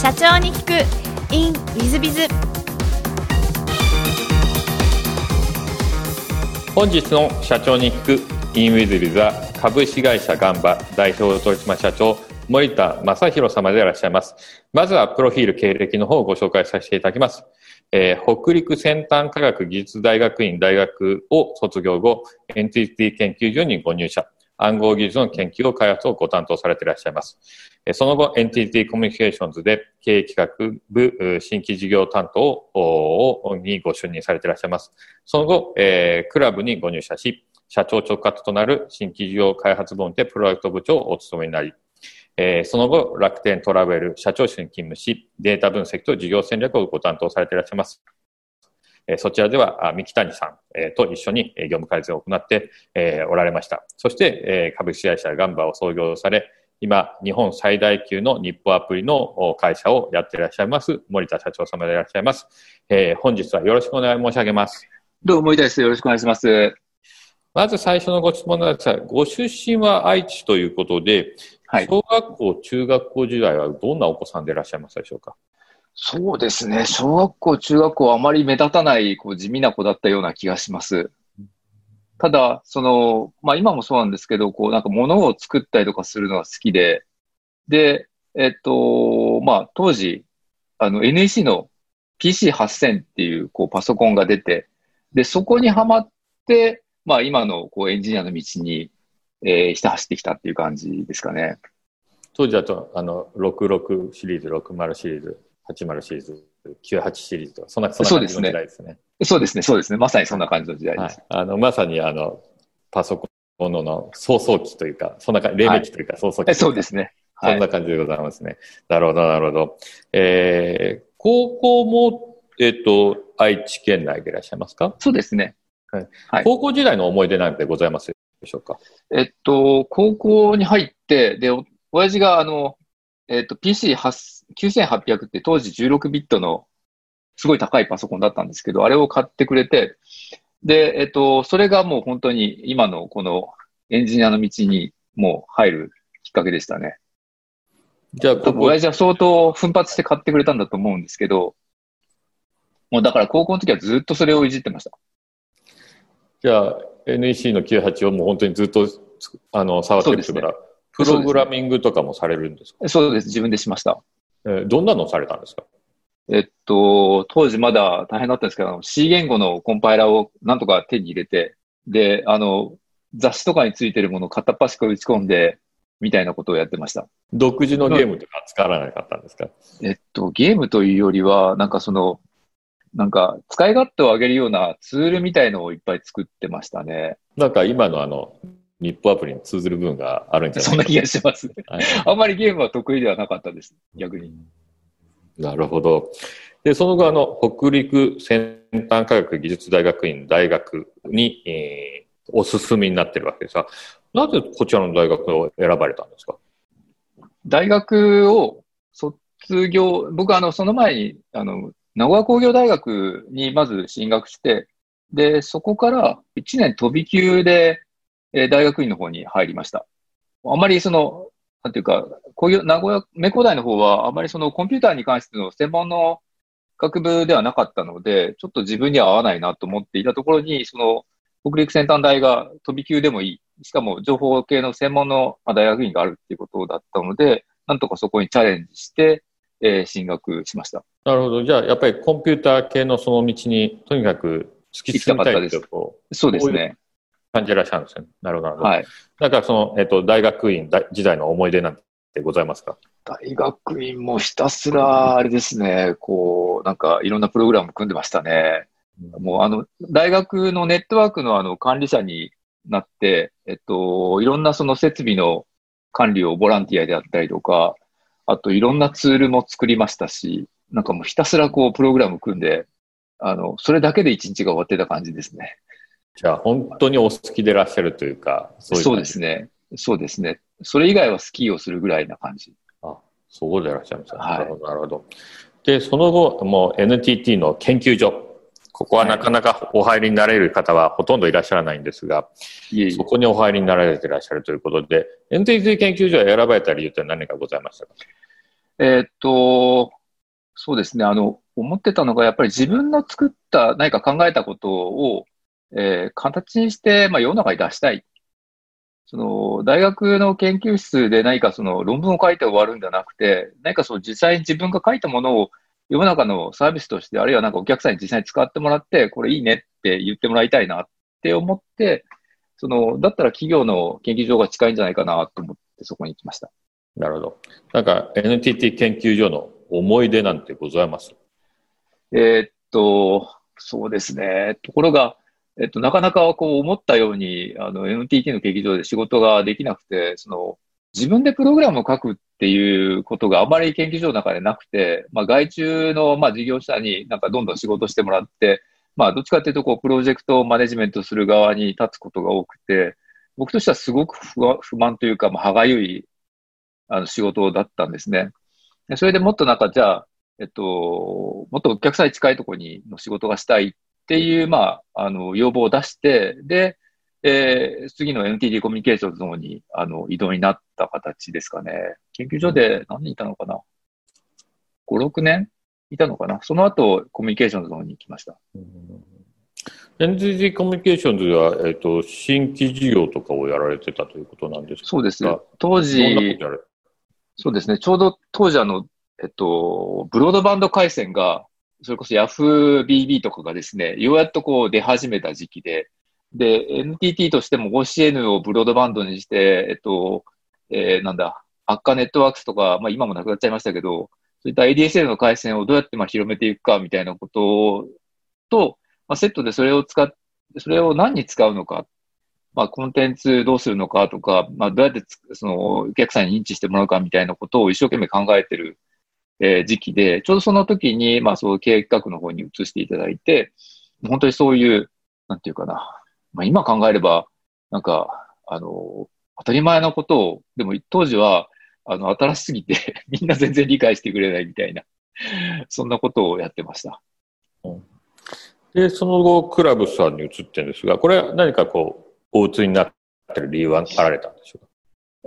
社長に聞く in ウィズビズ本日の社長に聞く in ウィズビズは株式会社ガンバ代表取締社長森田正弘様でいらっしゃいます。まずはプロフィール経歴の方をご紹介させていただきます。えー、北陸先端科学技術大学院大学を卒業後、エンティティ研究所にご入社。暗号技術の研究を開発をご担当されていらっしゃいます。その後、エンティティコミュニケーションズで経営企画部新規事業担当をにご就任されていらっしゃいます。その後、え、クラブにご入社し、社長直轄となる新規事業開発部門でプロダクト部長をお務めになり、え、その後、楽天トラベル社長室に勤務し、データ分析と事業戦略をご担当されていらっしゃいます。えー、そちらでは、三木谷さん、えー、と一緒に業務改善を行って、えー、おられました。そして、えー、株式会社ガンバを創業され、今、日本最大級の日報アプリの会社をやっていらっしゃいます、森田社長様でいらっしゃいます。えー、本日はよろしくお願い申し上げます。どうも森田です。よろしくお願いします。まず最初のご質問なんですが、ご出身は愛知ということで、はい、小学校、中学校時代はどんなお子さんでいらっしゃいますでしょうか？そうですね。小学校、中学校あまり目立たないこう地味な子だったような気がします。ただ、その、まあ今もそうなんですけど、こうなんか物を作ったりとかするのが好きで、で、えっと、まあ当時、あの NEC の PC8000 っていうこうパソコンが出て、で、そこにはまって、まあ今のこうエンジニアの道にえー、ひた走ってきたっていう感じですかね。当時だと、あの、66シリーズ、60シリーズ、80シリーズ、98シリーズとか、そんな、そんな感じの時代ですね。そうですね、そうですね。まさにそんな感じの時代です。はい、あの、まさに、あの、パソコンの創創期というか、そんな感じ、黎明期というか、創創期そうですね。そんな感じでございますね。なるほど、なるほど。えー、高校も、えっ、ー、と、愛知県内でいらっしゃいますか？そうですね。はい。高校時代の思い出なんてございますでしょうか？えっと、高校に入って、で、親父があの、えっと、PC9800 って当時16ビットのすごい高いパソコンだったんですけど、あれを買ってくれて、で、えっと、それがもう本当に今のこのエンジニアの道にもう入るきっかけでしたね。じゃあ、ここ親父は相当奮発して買ってくれたんだと思うんですけど、もうだから高校の時はずっとそれをいじってました。じゃあ、NEC の98をもう本当にずっとあの触ってるから、ね、プログラミングとかもされるんですか？そうです。自分でしました。えー、どんなのされたんですか？えっと、当時まだ大変だったんですけど、C 言語のコンパイラをなんとか手に入れて、で、あの、雑誌とかについてるものを片っ端から打ち込んで、みたいなことをやってました。独自のゲームとか使わなかったんですか？えっと、ゲームというよりは、なんかその、なんか、使い勝手を上げるようなツールみたいのをいっぱい作ってましたね。なんか今のあの、日報アプリに通ずる部分があるんじゃないそんな気がします、はい。あんまりゲームは得意ではなかったです、逆に。なるほど。で、その後、あの、北陸先端科学技術大学院大学に、えー、お進みになってるわけですが、なぜこちらの大学を選ばれたんですか？大学を卒業、僕あの、その前に、あの、名古屋工業大学にまず進学して、で、そこから1年飛び級で、えー、大学院の方に入りました。あまりその、なんていうか、工業、名古屋、名工大の方はあまりそのコンピューターに関しての専門の学部ではなかったので、ちょっと自分には合わないなと思っていたところに、その、北陸先端大が飛び級でもいい。しかも情報系の専門の大学院があるっていうことだったので、なんとかそこにチャレンジして、えー、進学しました。なるほど。じゃあ、やっぱりコンピューター系のその道に、とにかく突き進みたいというそうですね。感じらっしゃるんですよね。なるほど。はい。なんかその、えっ、ー、と、大学院時代の思い出なんてございますか？大学院もひたすら、あれですね、こう、なんかいろんなプログラム組んでましたね。うん、もうあの、大学のネットワークのあの管理者になって、えっと、いろんなその設備の管理をボランティアであったりとか、あといろんなツールも作りましたし、なんかもうひたすらこうプログラム組んで、あの、それだけで一日が終わってた感じですね。じゃあ本当にお好きでいらっしゃるというか、そうそうですね。そうですね。それ以外はスキーをするぐらいな感じ。あ、そうでいらっしゃいます、ね。はい、なるほど、なるほど。で、その後、もう NTT の研究所。ここはなかなかお入りになれる方はほとんどいらっしゃらないんですが、いえいえそこにお入りになられていらっしゃるということで、NTT 研究所を選ばれた理由って何かございましたか？えーっと、そうですね。あの、思ってたのが、やっぱり自分の作った、何か考えたことを、えー形にして、まあ、世の中に出したい。その、大学の研究室で何かその論文を書いて終わるんじゃなくて、何かその実際に自分が書いたものを世の中のサービスとして、あるいはなんかお客さんに実際に使ってもらって、これいいねって言ってもらいたいなって思って、その、だったら企業の研究所が近いんじゃないかなと思ってそこに行きました。なるほど。なんか NTT 研究所の思い出なんてございます？えーっと、そうですね。ところが、えっと、なかなかこう思ったように、あの、NTT の劇場で仕事ができなくて、その、自分でプログラムを書くっていうことがあまり研究所の中でなくて、まあ、外注の、まあ、事業者になんかどんどん仕事してもらって、まあ、どっちかっていうと、こう、プロジェクトをマネジメントする側に立つことが多くて、僕としてはすごく不満というか、まあ、歯がゆい、あの、仕事だったんですね。それでもっとなんか、じゃあ、えっと、もっとお客さんに近いところにの仕事がしたいっていう、まあ、あの、要望を出して、で、えー次の NTT コミュニケーションズの方に、あの、移動になった形ですかね。研究所で何人いたのかな ?5、6年いたのかな？その後、コミュニケーションズの方に行きました。NTT コミュニケーションズでは、えっ、と、新規事業とかをやられてたということなんですか？そうですあ。当時、そうですね。ちょうど当時あの、えっと、ブロードバンド回線が、それこそ YahooBB とかがですね、ようやっとこう出始めた時期で、で、NTT としても OCN をブロードバンドにして、えっと、えーなんだ、アッカネットワークスとか、まあ今もなくなっちゃいましたけど、そういった ADSL の回線をどうやってまあ広めていくかみたいなことと、まあ、セットでそれを使っ、それを何に使うのか、まあコンテンツどうするのかとか、まあどうやってそのお客さんに認知してもらうかみたいなことを一生懸命考えてる、えー時期で、ちょうどその時に、まあそういう経営企画の方に移していただいて、本当にそういう、なんていうかな、まあ今考えれば、なんか、あの、当たり前のことを、でも当時は、あの、新しすぎて、みんな全然理解してくれないみたいな、そんなことをやってました。で、その後、クラブさんに移ってるんですが、これは何かこう、お移りになってる理由はあられたんでしょうか？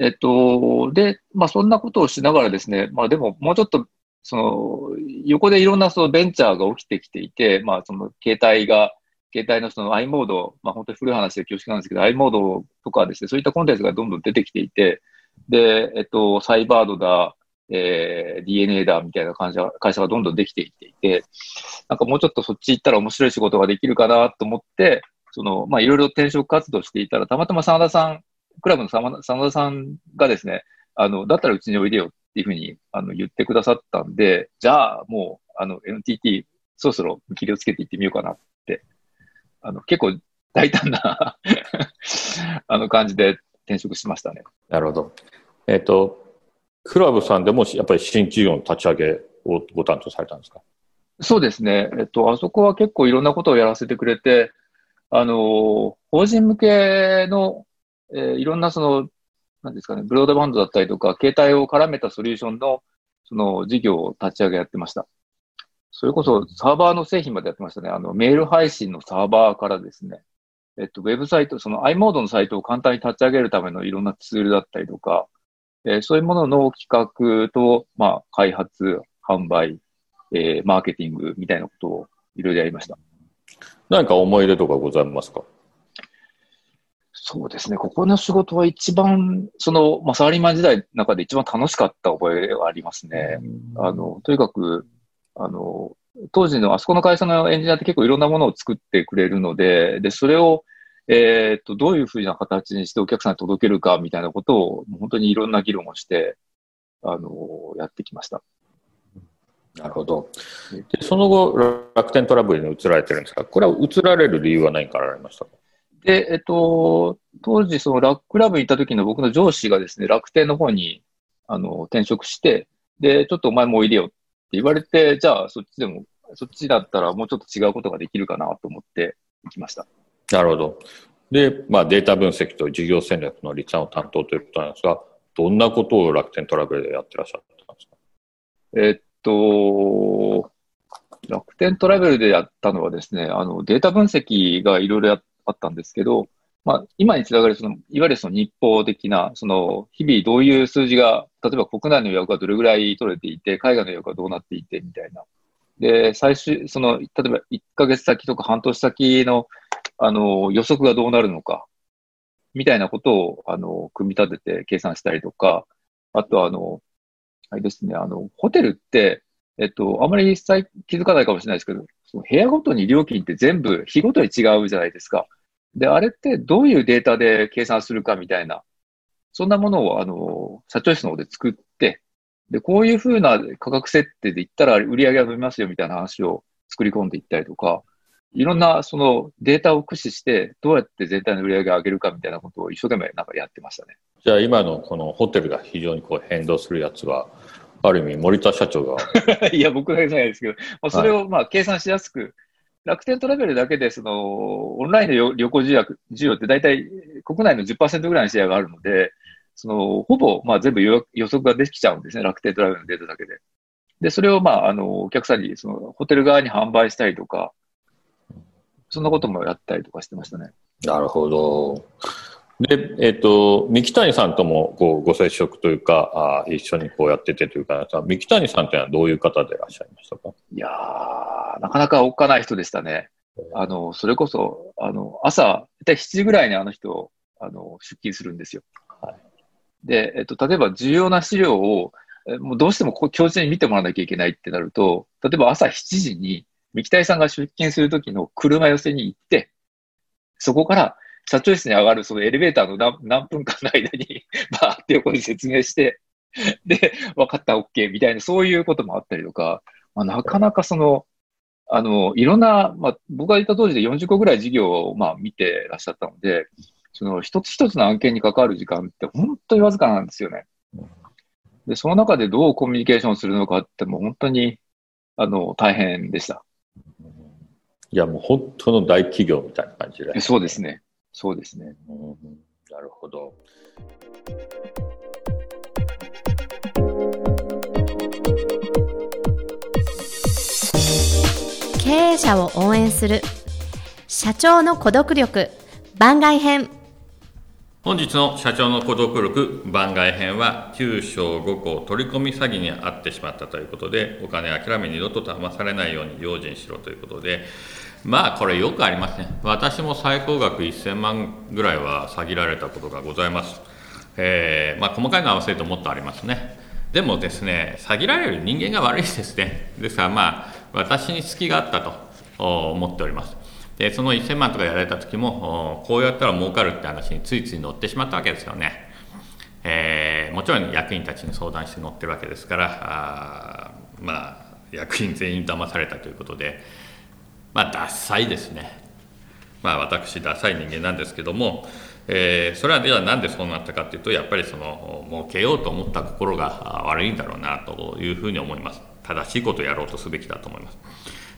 えっと、で、まあそんなことをしながらですね、まあでももうちょっと、その、横でいろんなそのベンチャーが起きてきていて、まあその携帯が、携帯のその i モード、まあ本当に古い話で恐縮なんですけど、i モードとかですね、そういったコンテンツがどんどん出てきていて、で、えっと、サイバードだ、えー、DNA だみたいな会社会社がどんどんできていっていて、なんかもうちょっとそっち行ったら面白い仕事ができるかなと思って、その、まあいろいろ転職活動していたら、たまたま真田さん、クラブの真田さんがですね、あの、だったらうちにおいでよっていうふうに、あの、言ってくださったんで、じゃあもう、あの、NTT、そろそろ見切りをつけていってみようかなって、あの、結構大胆な あの感じで転職しましたね。なるほど。えっ、と、クラブさんでもやっぱり新企業の立ち上げをご担当されたんですか？そうですね。えっと、あそこは結構いろんなことをやらせてくれて、あの、法人向けの、えーいろんなその、なんですかね、ブロードバンドだったりとか、携帯を絡めたソリューションの、その事業を立ち上げやってました。それこそサーバーの製品までやってましたね。あの、メール配信のサーバーからですね、えっと、ウェブサイト、その i モードのサイトを簡単に立ち上げるためのいろんなツールだったりとか、えーそういうものの企画と、まあ、開発、販売、えーマーケティングみたいなことをいろいろやりました。何か思い出とかございますか？そうですね。ここの仕事は一番、その、まあ、サラリーマン時代の中で一番楽しかった覚えがありますね。あの、とにかく、あの、当時のあそこの会社のエンジニアって結構いろんなものを作ってくれるので、で、それを、えっと、どういうふうな形にしてお客さんに届けるかみたいなことを、本当にいろんな議論をして、あの、やってきました。なるほど。で、その後、楽天トラブルに移られてるんですか？これは移られる理由は何かあられましたか？で、えっと、当時、そのラックラブに行った時の僕の上司がですね、楽天の方に、あの、転職して、で、ちょっとお前もおいでよって言われて、じゃあそっちでも、そっちだったらもうちょっと違うことができるかなと思って行きました。なるほど。で、まあ、データ分析と事業戦略の立案を担当ということなんですが、どんなことを楽天トラベルでやってらっしゃったんですか？えっと、楽天トラベルでやったのはですね、あの、データ分析がいろいろやあったんですけど、まあ、今につながる、その、いわゆるその日報的な、その、日々どういう数字が、例えば国内の予約がどれぐらい取れていて、海外の予約がどうなっていて、みたいな。で、最終、その、例えば1ヶ月先とか半年先の、あの、予測がどうなるのか、みたいなことを、あの、組み立てて計算したりとか、あとあの、あれですね、あの、ホテルって、えっと、あまり気づかないかもしれないですけど、その部屋ごとに料金って全部日ごとに違うじゃないですか。で、あれってどういうデータで計算するかみたいな、そんなものを、あの、社長室の方で作って、で、こういうふうな価格設定でいったら売り上げが伸びますよみたいな話を作り込んでいったりとか、いろんなそのデータを駆使して、どうやって全体の売り上げを上げるかみたいなことを一生懸命なんかやってましたね。じゃあ今のこのホテルが非常にこう変動するやつは、ある意味森田社長が。いや、僕はじゃないですけど、まあ、それをまあ計算しやすく、はい、楽天トラベルだけでそのオンラインの旅行需要需要って大体国内の10%ぐらいのシェアがあるので、そのほぼまあ全部予測ができちゃうんですね、楽天トラベルのデータだけで。で、それをまああのお客さんにそのホテル側に販売したりとか、そんなこともやったりとかしてましたね。なるほど。で、えっ、ー、と、三木谷さんともこうご接触というか、あ一緒にこうやっててというか、三木谷さんというのはどういう方でいらっしゃいましたか？いやー、なかなかおっかない人でしたね。あの、それこそ、あの、朝、大体7時ぐらいにあの人、あの、出勤するんですよ。はい。で、えっ、ー、と、例えば重要な資料を、もうどうしてもこう教授に見てもらわなきゃいけないってなると、例えば朝7時に三木谷さんが出勤するときの車寄せに行って、そこから社長室に上がるそのエレベーターの何何分間の間に バーって横に説明して、で、分かった、OK みたいな、そういうこともあったりとか、まあ、なかなかその、あの、いろんな、まあ、僕がいた当時で40個ぐらい事業を、まあ、見てらっしゃったので、その一つ一つの案件に関わる時間って本当にわずかなんですよね。で、その中でどうコミュニケーションするのかってもう本当に、あの、大変でした。いや、もう本当の大企業みたいな感じで。そうですね。そうですね。うん、なるほど。経営者を応援する社長の孤独力番外編本日の社長の孤独力番外編は9章5項取り込み詐欺に遭ってしまったということでお金諦め二度と騙されないように用心しろということでまあこれよくありますね私も最高額1000万ぐらいは詐欺られたことがございます、えー、まあ、細かいの合わせるともっとありますね。でもですね詐欺られる人間が悪いですね。ですからまあ私に隙があったと思っております。でその1000万とかやられた時もこうやったら儲かるって話についつい乗ってしまったわけですよね。えー、もちろん役員たちに相談して乗ってるわけですからあまあ役員全員騙されたということでまあ、ダサいですね。まあ、私、ダサい人間なんですけども、えー、それはではなんでそうなったかというと、やっぱりその儲けようと思った心が悪いんだろうなというふうに思います。正しいことをやろうとすべきだと思います。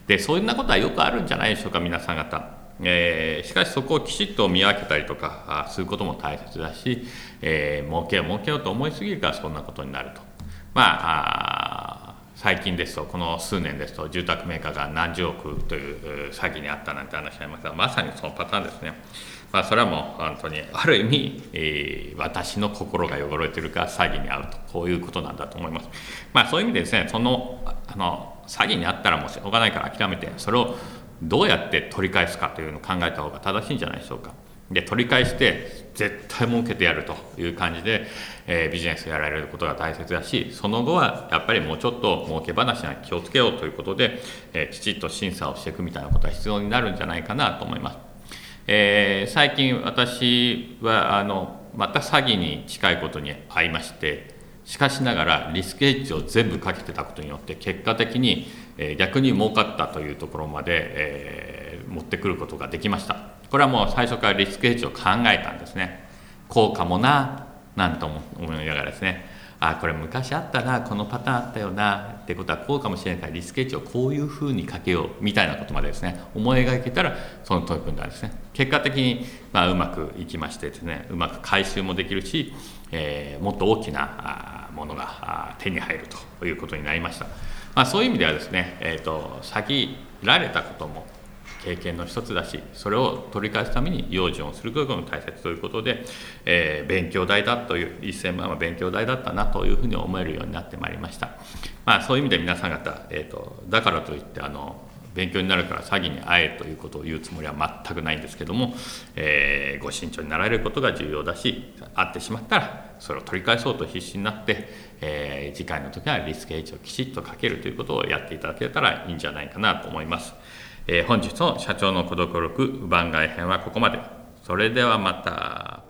で、そういうなことはよくあるんじゃないでしょうか、皆さん方。えー、しかしそこをきちっと見分けたりとかすることも大切だし、えー、儲けよう儲けようと思いすぎるからそんなことになると。まあ最近ですとこの数年ですと住宅メーカーが何十億という詐欺にあったなんて話がありますがまさにそのパターンですね、まあ、それはもう本当にある意味、えー、私の心が汚れてるから詐欺に遭うとこういうことなんだと思います、まあ、そういう意味でですねそのあの詐欺に遭ったらもうしょうがないから諦めてそれをどうやって取り返すかというのを考えた方が正しいんじゃないでしょうか。で取り返して絶対儲けてやるという感じで、えー、ビジネスやられることが大切だしその後はやっぱりもうちょっと儲け話には気をつけようということで、えー、きちっと審査をしていくみたいなことは必要になるんじゃないかなと思います、えー、最近私はあのまた詐欺に近いことに遭いましてしかしながらリスクヘッジを全部かけてたことによって結果的に、逆に儲かったというところまで、え持ってくることができました。これはもう最初からリスクヘッジを考えたんですね。効果もななんとも思いながらですね。あこれ昔あったなこのパターンあったよなってことはこうかもしれないからリスクヘッジをこういうふうにかけようみたいなことまでですね。思い描けたらその取り組んだんですね。結果的に、まあ、うまくいきましてですね。うまく回収もできるし、えー、もっと大きなものが手に入るということになりました、まあ、そういう意味ではですね、えーと、と先られたことも経験の一つだしそれを取り返すために用心をすることも大切ということで、えー、勉強代だという1000万は勉強代だったなというふうに思えるようになってまいりました、まあ、そういう意味で皆さん方、えーと、だからといってあの勉強になるから詐欺に会えということを言うつもりは全くないんですけども、えー、ご慎重になられることが重要だし会ってしまったらそれを取り返そうと必死になって、えー、次回の時はリスクエッジをきちっとかけるということをやっていただけたらいいんじゃないかなと思います。えー、本日の社長の孤独録番外編はここまで。それではまた。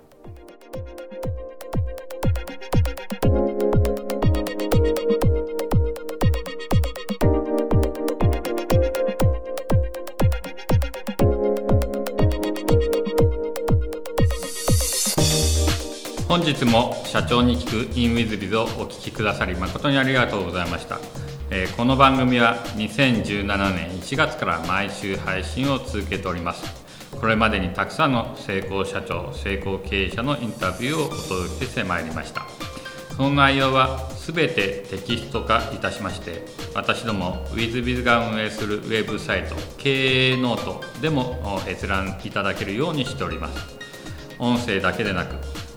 本日も社長に聞く in with biz をお聞きくださり誠にありがとうございました。えー、この番組は2017年1月から毎週配信を続けております。これまでにたくさんの成功社長成功経営者のインタビューをお届けしてまいりました。その内容は全てテキスト化いたしまして私ども WithBiz が運営するウェブサイト経営ノートでも閲覧いただけるようにしております。音声だけでなく